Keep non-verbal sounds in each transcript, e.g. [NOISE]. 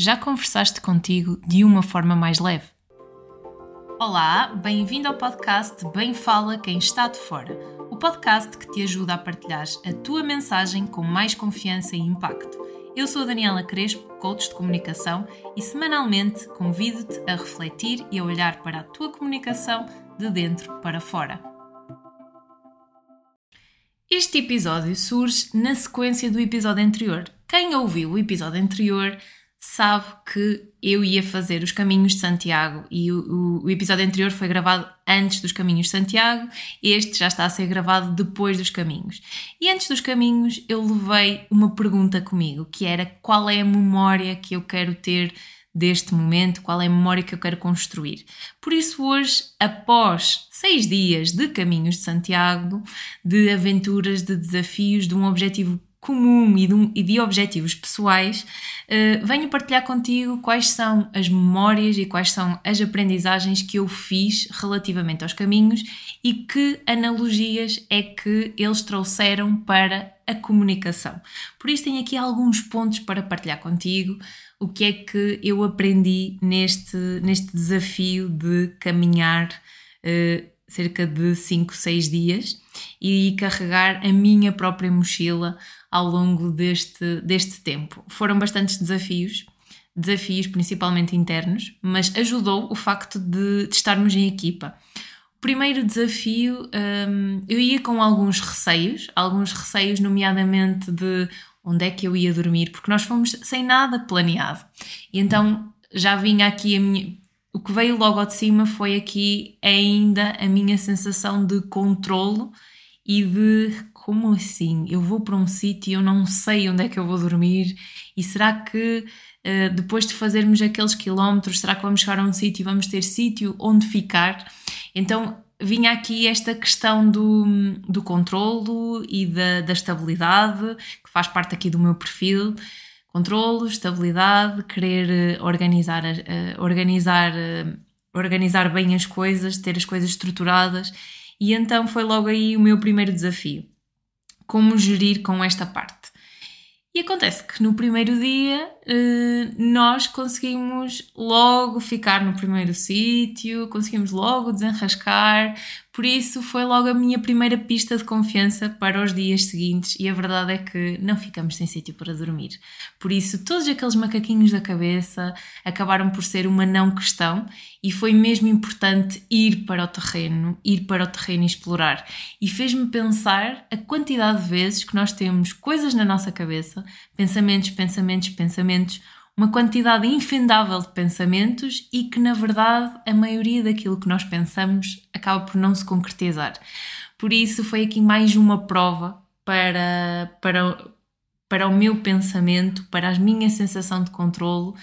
Já conversaste contigo de uma forma mais leve? Olá, bem-vindo ao podcast Bem Fala Quem Está de Fora, o podcast que te ajuda a partilhar a tua mensagem com mais confiança e impacto. Eu sou a Daniela Crespo, coach de comunicação, e semanalmente convido-te a refletir e a olhar para a tua comunicação de dentro para fora. Este episódio surge na sequência do episódio anterior. Quem ouviu o episódio anterior sabe que eu ia fazer os Caminhos de Santiago e o, o, o, episódio anterior foi gravado antes dos Caminhos de Santiago, este já está a ser gravado depois dos Caminhos. E antes dos Caminhos eu levei uma pergunta comigo, que era qual é a memória que eu quero ter deste momento, qual é a memória que eu quero construir. Por isso, hoje, após seis dias de caminhos de Santiago, de aventuras, de desafios, de um objetivo comum e de, e de objetivos pessoais, uh, venho partilhar contigo quais são as memórias e quais são as aprendizagens que eu fiz relativamente aos caminhos e que analogias é que eles trouxeram para a comunicação. Por isso, tenho aqui alguns pontos para partilhar contigo. O que é que eu aprendi neste, neste desafio de caminhar uh, cerca de 5, 6 dias e carregar a minha própria mochila ao longo deste, deste tempo. Foram bastantes desafios, desafios principalmente internos, mas ajudou o facto de, de estarmos em equipa. O primeiro desafio, um, eu ia com alguns receios, alguns receios, nomeadamente de onde é que eu ia dormir, porque nós fomos sem nada planeado. E então já vinha aqui a minha. O que veio logo de cima foi aqui ainda a minha sensação de controlo e de como assim? Eu vou para um sítio e eu não sei onde é que eu vou dormir e será que uh, depois de fazermos aqueles quilómetros, será que vamos chegar a um sítio e vamos ter sítio onde ficar? Então vinha aqui esta questão do, do controlo e da, da estabilidade, que faz parte aqui do meu perfil. Controlo, estabilidade, querer uh, organizar, organizar, organizar bem as coisas, ter as coisas estruturadas e então foi logo aí o meu primeiro desafio: como gerir com esta parte. E acontece que no primeiro dia eh, nós conseguimos logo ficar no primeiro sítio, conseguimos logo desenrascar, por isso foi logo a minha primeira pista de confiança para os dias seguintes e a verdade é que não ficamos sem sítio para dormir. Por isso, todos aqueles macaquinhos da cabeça acabaram por ser uma não questão e foi mesmo importante ir para o terreno, ir para o terreno e explorar. E fez-me pensar a quantidade de vezes que nós temos coisas na nossa cabeça, pensamentos, pensamentos, pensamentos uma quantidade infindável de pensamentos e que, na verdade, a maioria daquilo que nós pensamos acaba por não se concretizar. Por isso, foi aqui mais uma prova para, para, para o meu pensamento, para a minha sensação de controlo,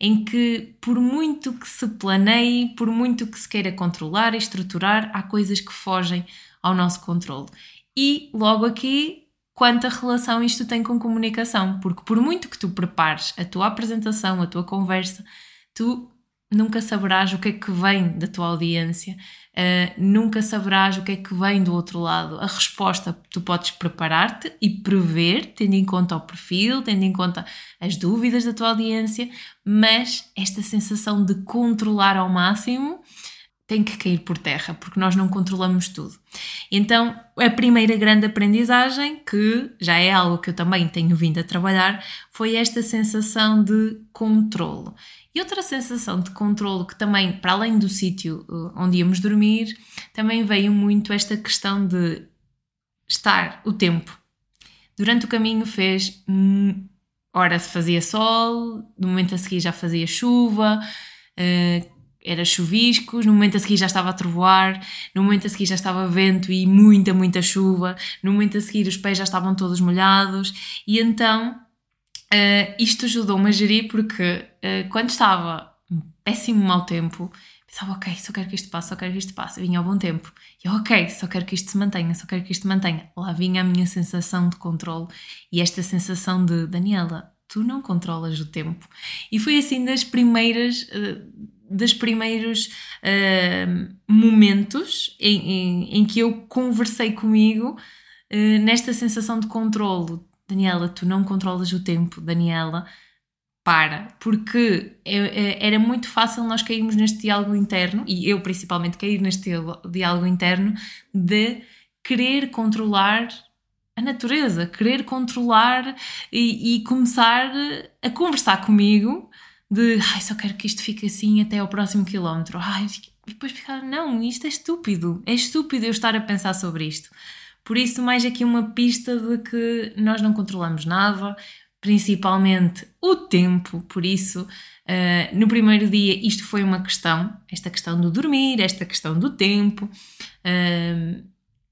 em que, por muito que se planeie, por muito que se queira controlar e estruturar, há coisas que fogem ao nosso controle. E logo aqui quanta relação isto tem com comunicação, porque por muito que tu prepares a tua apresentação, a tua conversa, tu nunca saberás o que é que vem da tua audiência, uh, nunca saberás o que é que vem do outro lado. A resposta tu podes preparar-te e prever, tendo em conta o perfil, tendo em conta as dúvidas da tua audiência, mas esta sensação de controlar ao máximo tem que cair por terra, porque nós não controlamos tudo. Então, a primeira grande aprendizagem, que já é algo que eu também tenho vindo a trabalhar, foi esta sensação de controlo. E outra sensação de controlo que também, para além do sítio uh, onde íamos dormir, também veio muito esta questão de estar o tempo. Durante o caminho fez, hum, ora se fazia sol, no momento a seguir já fazia chuva, uh, era chuviscos, no momento a seguir já estava a trovoar, no momento a seguir já estava vento e muita, muita chuva, no momento a seguir os pés já estavam todos molhados e então uh, isto ajudou-me a gerir porque uh, quando estava péssimo mau tempo, pensava, ok, só quero que isto passe, só quero que isto passe, vinha ao bom tempo, e ok, só quero que isto se mantenha, só quero que isto mantenha. Lá vinha a minha sensação de controle e esta sensação de, Daniela, tu não controlas o tempo. E foi assim das primeiras... Dos primeiros uh, momentos em, em, em, que eu conversei comigo uh, nesta sensação de controlo. Daniela, tu não controlas o tempo, Daniela, para, porque é, é, era muito fácil nós cairmos neste diálogo interno, e eu principalmente cair neste diálogo interno, de querer controlar a natureza, querer controlar e, e começar a conversar comigo de ai, só quero que isto fique assim até ao próximo quilómetro. Ai, e depois ficar, não, isto é estúpido, é estúpido eu estar a pensar sobre isto. Por isso, mais aqui uma pista de que nós não controlamos nada, principalmente o tempo. Por isso, uh, no primeiro dia, isto foi uma questão, esta questão do dormir, esta questão do tempo, uh,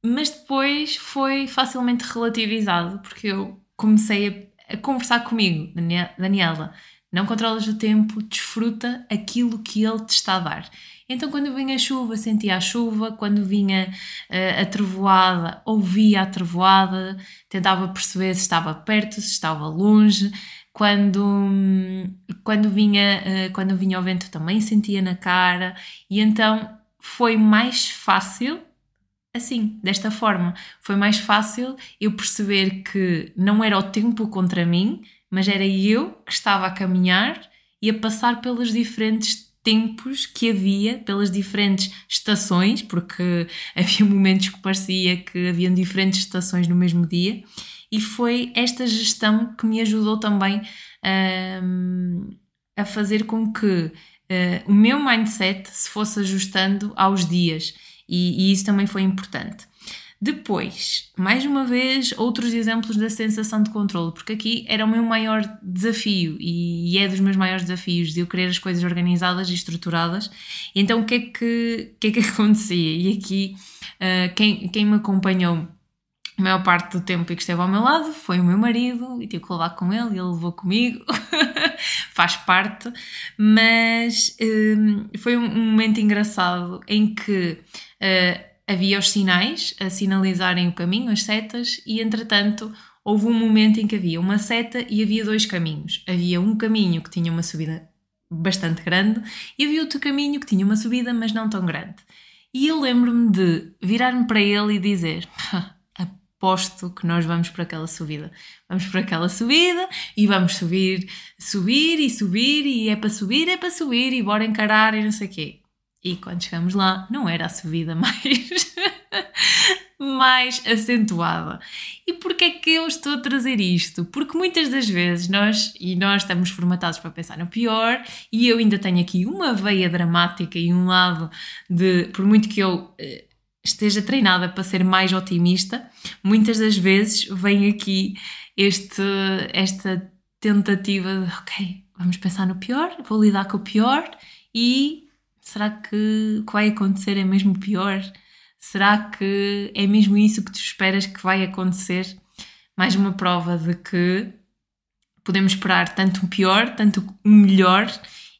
mas depois foi facilmente relativizado, porque eu comecei a, a conversar comigo, Daniela. Não controlas o tempo, desfruta aquilo que ele te está a dar. Então, quando vinha a chuva, sentia a chuva, quando vinha uh, a trovoada, ouvia a trovoada, tentava perceber se estava perto, se estava longe. Quando, quando, vinha, uh, quando vinha o vento, também sentia na cara, e então foi mais fácil assim, desta forma. Foi mais fácil eu perceber que não era o tempo contra mim, mas era eu que estava a caminhar e a passar pelos diferentes tempos que havia, pelas diferentes estações, porque [LAUGHS] havia momentos que parecia que haviam diferentes estações no mesmo dia, e foi esta gestão que me ajudou também um, a fazer com que uh, o meu mindset se fosse ajustando aos dias, e, e isso também foi importante. Depois, mais uma vez, outros exemplos da sensação de controle, porque aqui era o meu maior desafio e é dos meus maiores desafios de eu querer as coisas organizadas e estruturadas. Então, o que é que, que, é que [LAUGHS] acontecia? E aqui, uh, quem, quem me acompanhou a maior parte do tempo e que esteve ao meu lado foi o meu marido e tive que levar com ele e ele levou comigo, [LAUGHS] faz parte, mas eh, foi um momento engraçado em que. Uh, havia os sinais a sinalizarem o caminho, as setas, e entretanto houve um momento em que havia uma seta e havia dois caminhos. Havia um caminho que tinha uma subida bastante grande e havia outro caminho que tinha uma subida, mas não tão grande. E eu lembro-me de virar-me para ele e dizer: aposto que nós vamos para aquela subida. Vamos para aquela subida e vamos subir, subir e subir, e é para subir, é para subir, e bora encarar e não sei o quê. E quando chegamos lá, não era a subida [LAUGHS] mais, mais acentuada. E porquê é que eu estou a trazer isto? Porque muitas das vezes nós, e nós estamos formatados para pensar no pior, e eu ainda tenho aqui uma veia dramática e um lado de, por muito que eu eh, esteja treinada para ser mais otimista, muitas das vezes vem aqui este, esta tentativa de, ok, vamos pensar no pior, vou lidar com o pior e Será que o que vai acontecer é mesmo pior? Será que é mesmo isso que tu esperas que vai acontecer? Mais uma prova de que podemos esperar tanto o pior, tanto o melhor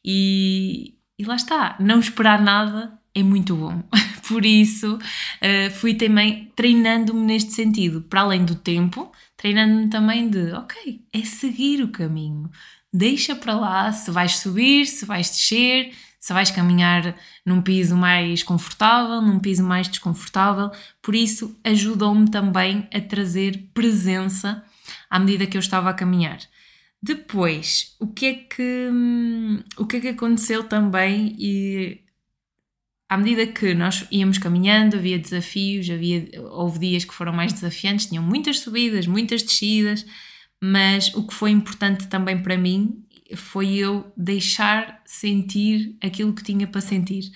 e, e lá está, não esperar nada é muito bom. [LAUGHS] Por isso, uh, fui também treinando-me neste sentido, para além do tempo, treinando-me também de, ok, é seguir o caminho. Deixa para lá se vais subir, se vais descer, se vais caminhar num piso mais confortável, num piso mais desconfortável. Por isso, ajudou-me também a trazer presença à medida que eu estava a caminhar. Depois, o que é que, o que, é que aconteceu também e à medida que nós íamos caminhando, havia desafios, havia, houve dias que foram mais desafiantes, tinham muitas subidas, muitas descidas, mas o que foi importante também para mim foi eu deixar sentir aquilo que tinha para sentir.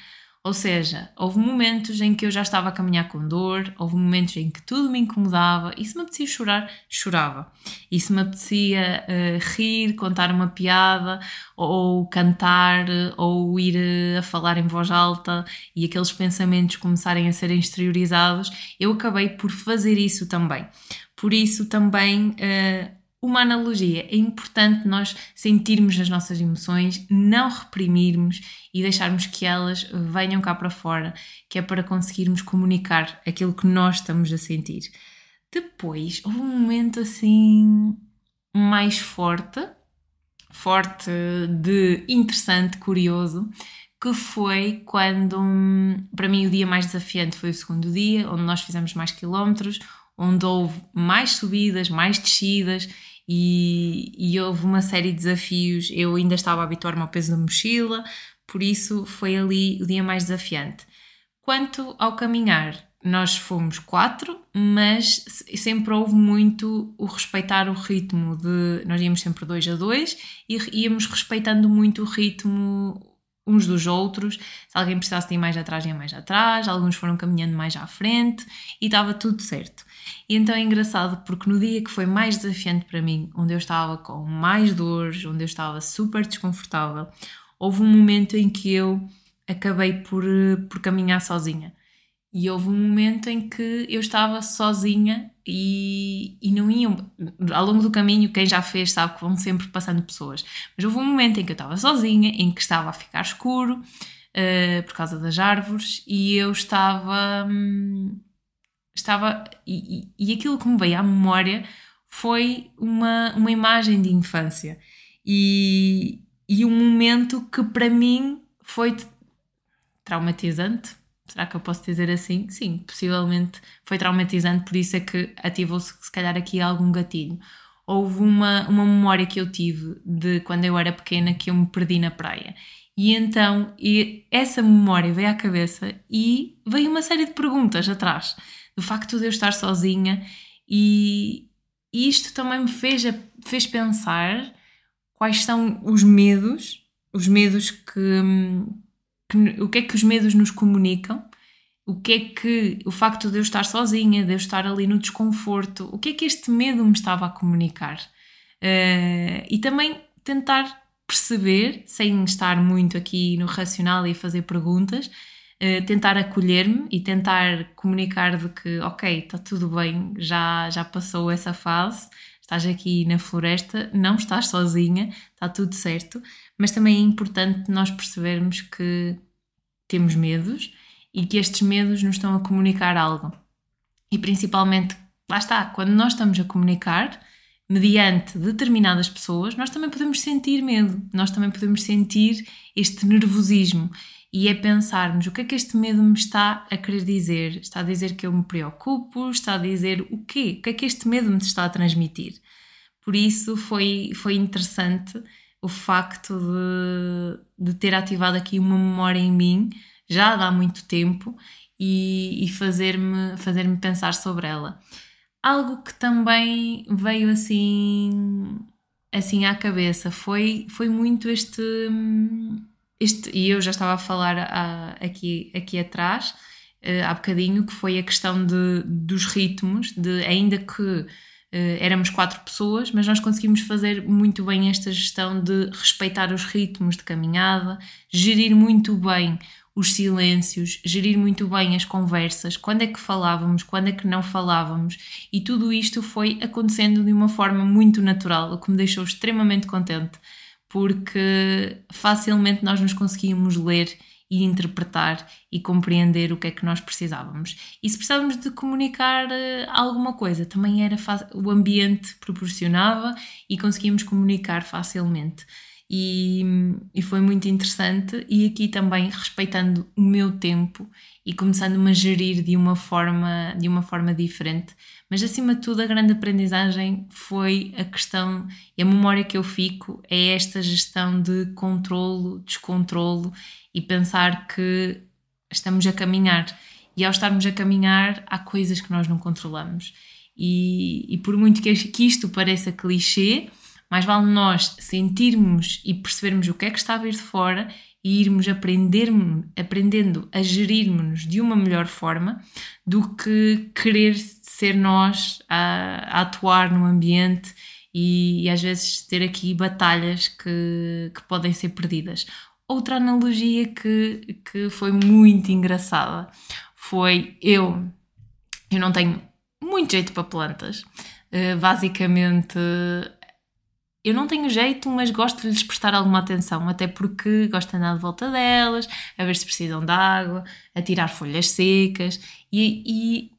Ou seja, houve momentos em que eu já estava a caminhar com dor, houve momentos em que tudo me incomodava, e se me apetecia chorar, chorava. E se me apetecia uh, rir, contar uma piada, ou cantar, ou ir uh, a falar em voz alta e aqueles pensamentos começarem a ser exteriorizados, eu acabei por fazer isso também. Por isso também uh, uma analogia. É importante nós sentirmos as nossas emoções, não reprimirmos e deixarmos que elas venham cá para fora, que é para conseguirmos comunicar aquilo que nós estamos a sentir. Depois houve um momento assim mais forte, forte de interessante, curioso, que foi quando, para mim, o dia mais desafiante foi o segundo dia, onde nós fizemos mais quilómetros, onde houve mais subidas, mais descidas e, e houve uma série de desafios. Eu ainda estava a habituar-me ao peso da mochila, por isso foi ali o dia mais desafiante. Quanto ao caminhar, nós fomos quatro, mas sempre houve muito o respeitar o ritmo de. Nós íamos sempre dois a dois e íamos respeitando muito o ritmo uns dos outros. Se alguém precisasse de ir mais atrás, ia mais atrás, alguns foram caminhando mais à frente e estava tudo certo. E então é engraçado porque no dia que foi mais desafiante para mim, onde eu estava com mais dores, onde eu estava super desconfortável, houve um momento em que eu acabei por, por caminhar sozinha. E houve um momento em que eu estava sozinha e, e não iam. Ao longo do caminho, quem já fez sabe que vão sempre passando pessoas. Mas houve um momento em que eu estava sozinha, em que estava a ficar escuro uh, por causa das árvores e eu estava. Hum, estava. E, e, e aquilo que me veio à memória foi uma, uma imagem de infância e, e um momento que para mim foi traumatizante Será que eu posso dizer assim? Sim, possivelmente foi traumatizante, por isso é que ativou-se se calhar aqui algum gatilho. Houve uma, uma memória que eu tive de quando eu era pequena que eu me perdi na praia. E então e essa memória veio à cabeça e veio uma série de perguntas atrás. Do facto de eu estar sozinha e, e isto também me fez, fez pensar quais são os medos, os medos que, hum, que, o que é que os medos nos comunicam, o que é que o facto de eu estar sozinha, de eu estar ali no desconforto, o que é que este medo me estava a comunicar. Uh, e também tentar perceber, sem estar muito aqui no racional e fazer perguntas, uh, tentar acolher-me e tentar comunicar de que, ok, está tudo bem, já, já passou essa fase, estás aqui na floresta, não estás sozinha, está tudo certo, mas também é importante nós percebermos que temos medos e que estes medos nos estão a comunicar algo. E principalmente, lá está, quando nós estamos a comunicar, mediante determinadas pessoas, nós também podemos sentir medo, nós também podemos sentir este nervosismo. E é pensarmos o que é que este medo me está a querer dizer? Está a dizer que eu me preocupo? Está a dizer o quê? O que é que este medo me está a transmitir? Por isso foi, foi interessante o facto de, de ter ativado aqui uma memória em mim já há muito tempo e, e fazer-me fazer -me pensar sobre ela. Algo que também veio assim assim à cabeça foi, foi muito este, este. E eu já estava a falar a, aqui, aqui atrás, uh, há bocadinho, que foi a questão de, dos ritmos, de ainda que Uh, éramos quatro pessoas, mas nós conseguimos fazer muito bem esta gestão de respeitar os ritmos de caminhada, gerir muito bem os silêncios, gerir muito bem as conversas, quando é que falávamos, quando é que não falávamos, e tudo isto foi acontecendo de uma forma muito natural, o que me deixou extremamente contente, porque facilmente nós nos conseguíamos ler e interpretar e compreender o que é que nós precisávamos. E se precisávamos de comunicar uh, alguma coisa, também era o ambiente proporcionava e conseguíamos comunicar facilmente. E, e foi muito interessante e aqui também respeitando o meu tempo e começando-me a gerir de uma forma de uma forma diferente mas acima de tudo a grande aprendizagem foi a questão e a memória que eu fico é esta gestão de controlo, descontrolo e pensar que estamos a caminhar. E ao estarmos a caminhar, há coisas que nós não controlamos. E, e por muito que, isto pareça clichê, mais vale nós sentirmos e percebermos o que é que está a vir de fora e irmos aprender, aprendendo a gerirmos-nos de uma melhor forma do que querer ser nós a, a atuar no ambiente e, e, às vezes ter aqui batalhas que, que podem ser perdidas. Outra analogia que, que foi muito engraçada foi eu, eu não tenho muito jeito para plantas. Uh, basicamente, eu não tenho jeito, mas gosto de lhes prestar alguma atenção, até porque gosto de andar de volta delas, a ver se precisam de água, a tirar folhas secas e, e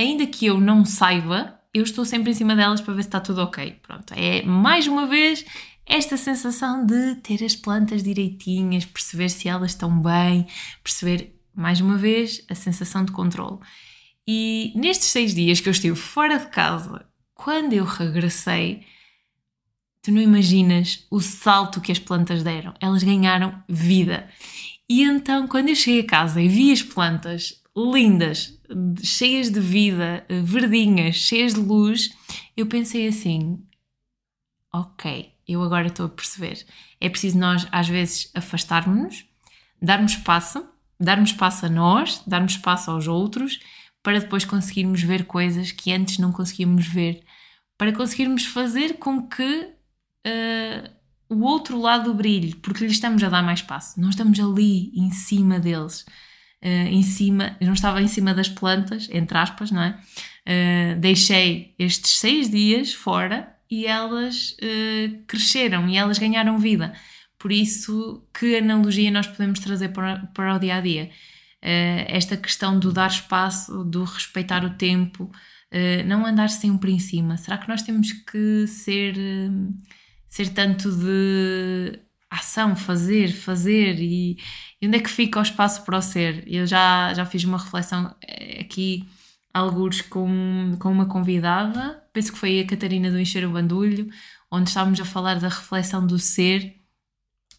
ainda que eu não saiba, eu estou sempre em cima delas para ver se está tudo ok. Pronto, é mais uma vez esta sensação de ter as plantas direitinhas, perceber se elas estão bem, perceber, mais uma vez, a sensação de controle. E nestes seis dias que eu estive fora de casa, quando eu regressei, tu não imaginas o salto que as plantas deram. Elas ganharam vida. E então, quando eu cheguei a casa e vi as plantas lindas, cheias de vida, verdinhas, cheias de luz, eu pensei assim: ok, eu agora estou a perceber. É preciso nós, às vezes, afastarmos-nos, darmos espaço, darmos espaço a nós, darmos espaço aos outros, para depois conseguirmos ver coisas que antes não conseguíamos ver, para conseguirmos fazer com que uh, o outro lado brilhe, porque lhe estamos a dar mais espaço. Não estamos ali em cima deles, uh, em cima, não estava em cima das plantas, entre aspas, não é? Uh, deixei estes seis dias fora e elas cresceram e elas ganharam vida. Por isso, que analogia nós podemos trazer para, para o dia a dia? esta questão do dar espaço, do respeitar o tempo, não andar sempre em cima. Será que nós temos que ser ser tanto de ação, fazer, fazer e, e, onde é que fica o espaço para o ser? Eu já, já fiz uma reflexão eh, aqui, alguns com, com uma convidada, penso que foi a Catarina do Encher o Bandulho, onde estávamos a falar da reflexão do ser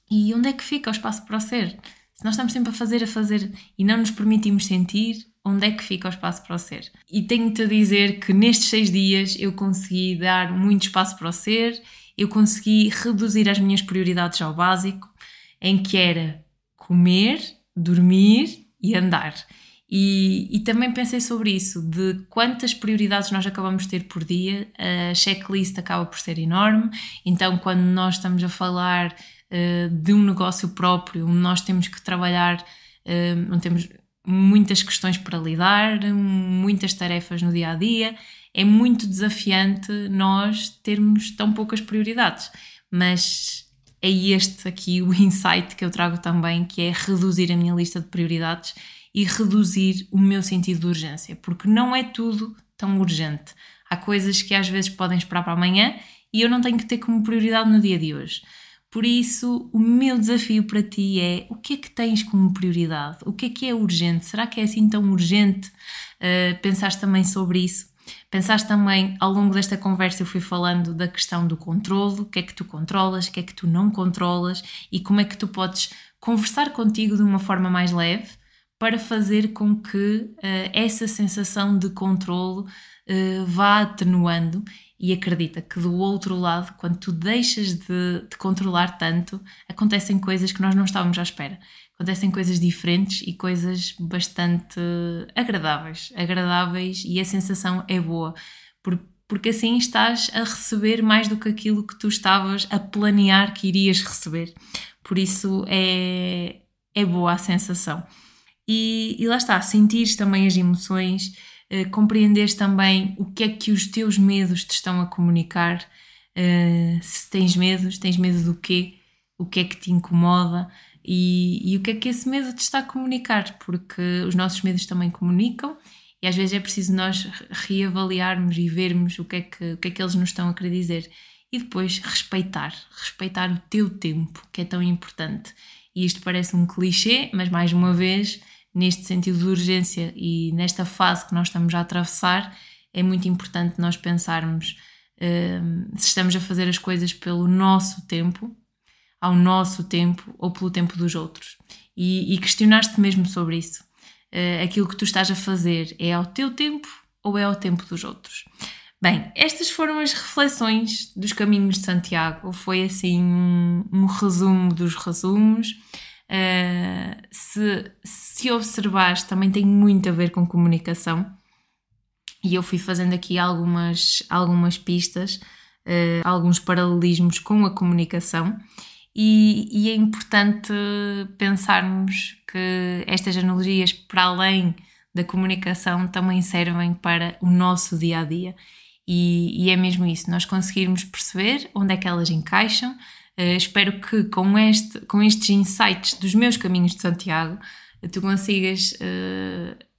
e onde é que fica o espaço para o ser? Se nós estamos sempre a fazer, a fazer e não nos permitimos sentir, onde é que fica o espaço para o ser? E tenho-te a dizer que nestes seis dias eu consegui dar muito espaço para o ser eu consegui reduzir as minhas prioridades ao básico, em que era comer, dormir e andar. E, e, também pensei sobre isso, de quantas prioridades nós acabamos de ter por dia, a checklist acaba por ser enorme, então quando nós estamos a falar uh, de um negócio próprio, nós temos que trabalhar, uh, não temos muitas questões para lidar, muitas tarefas no dia a dia, é muito desafiante nós termos tão poucas prioridades, mas é este aqui o [LAUGHS] insight que eu trago também, que é reduzir a minha lista de prioridades e reduzir o meu sentido de urgência, porque não é tudo tão urgente. Há coisas que às vezes podem esperar para amanhã e eu não tenho que ter como prioridade no dia de hoje. Por isso, o meu desafio para ti é o que é que tens como prioridade? O que é que é urgente? Será que é assim tão urgente? Uh, pensaste também sobre isso? Pensaste também, ao longo desta conversa, eu fui falando da questão do controle, o que é que tu controlas, o que é que tu não controlas e como é que tu podes conversar contigo de uma forma mais leve para fazer com que uh, essa sensação de controle uh, vá atenuando e acredita que do outro lado, quando tu deixas de, de, controlar tanto, acontecem coisas que nós não estávamos à espera acontecem coisas diferentes e coisas bastante agradáveis, agradáveis e a sensação é boa, porque assim estás a receber mais do que aquilo que tu estavas a planear que irias receber. Por isso é, é boa a sensação. E, e lá está, sentires também as emoções, eh, compreenderes também o que é que os teus medos te estão a comunicar. Eh, se tens medos, tens medo do quê? O que é que te incomoda? E, e, o que é que esse medo te está a comunicar, porque os nossos medos também comunicam e às vezes é preciso nós reavaliarmos e vermos o que é que, o que, é que eles nos estão a querer dizer e depois respeitar, respeitar o teu tempo, que é tão importante. E isto parece um clichê, mas mais uma vez, neste sentido de urgência e nesta fase que nós estamos a atravessar, é muito importante nós pensarmos uh, se estamos a fazer as coisas pelo nosso tempo ao nosso tempo ou pelo tempo dos outros. E, e questionaste mesmo sobre isso. Uh, aquilo que tu estás a fazer é ao teu tempo ou é ao tempo dos outros? Bem, estas foram as reflexões dos caminhos de Santiago. Foi assim um, um resumo dos resumos. Uh, se, se observares, também tem muito a ver com comunicação. E eu fui fazendo aqui algumas, algumas pistas, uh, alguns paralelismos com a comunicação. E, e, é importante pensarmos que estas analogias, para além da comunicação, também servem para o nosso dia a dia. E, e é mesmo isso, nós conseguirmos perceber onde é que elas encaixam. Uh, espero que com, este, com estes insights dos meus caminhos de Santiago, tu consigas uh,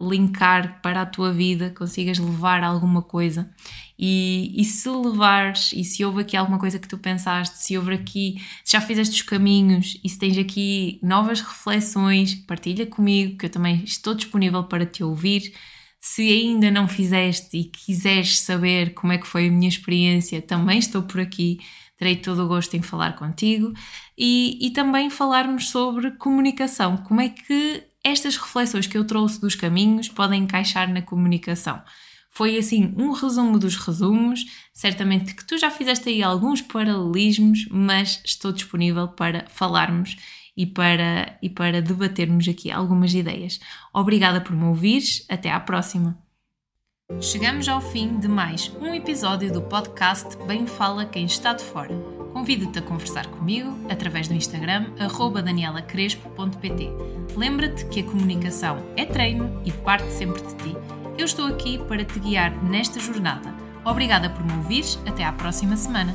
linkar para a tua vida, consigas levar alguma coisa. E, e se levares, e se houve aqui alguma coisa que tu pensaste, se houve aqui, se já fizeste os caminhos e se tens aqui novas reflexões, partilha comigo, que eu também estou disponível para te ouvir. Se ainda não fizeste e quiseres saber como é que foi a minha experiência, também estou por aqui. Terei todo o gosto em falar contigo e, e também falarmos sobre comunicação. Como é que estas reflexões que eu trouxe dos caminhos podem encaixar na comunicação? Foi assim um resumo dos resumos. Certamente que tu já fizeste aí alguns paralelismos, mas estou disponível para falarmos e para, e para debatermos aqui algumas ideias. Obrigada por me ouvires. Até à próxima. Chegamos ao fim de mais um episódio do podcast Bem Fala Quem Está de Fora. Convido-te a conversar comigo através do Instagram danielacrespo.pt. Lembra-te que a comunicação é treino e parte sempre de ti eu estou aqui para te guiar nesta jornada. Obrigada por me ouvires, até à próxima semana.